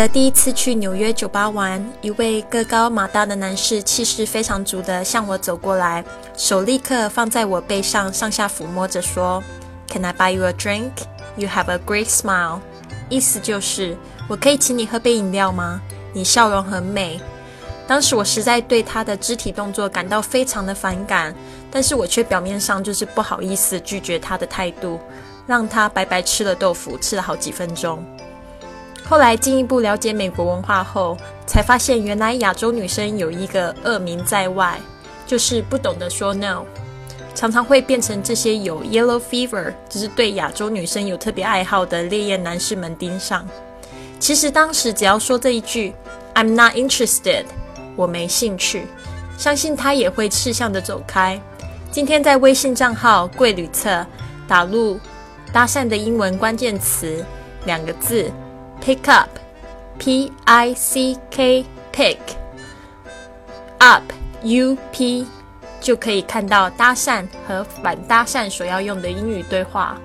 得第一次去纽约酒吧玩，一位个高马大的男士气势非常足的向我走过来，手立刻放在我背上，上下抚摸着说：“Can I buy you a drink? You have a great smile。”意思就是我可以请你喝杯饮料吗？你笑容很美。当时我实在对他的肢体动作感到非常的反感，但是我却表面上就是不好意思拒绝他的态度，让他白白吃了豆腐，吃了好几分钟。后来进一步了解美国文化后，才发现原来亚洲女生有一个恶名在外，就是不懂得说 no，常常会变成这些有 yellow fever，就是对亚洲女生有特别爱好的烈焰男士们盯上。其实当时只要说这一句 I'm not interested，我没兴趣，相信他也会识相的走开。今天在微信账号贵旅册打入搭讪的英文关键词两个字。Pick up, P I C K pick. Up. U P，就可以看到搭讪和反搭讪所要用的英语对话。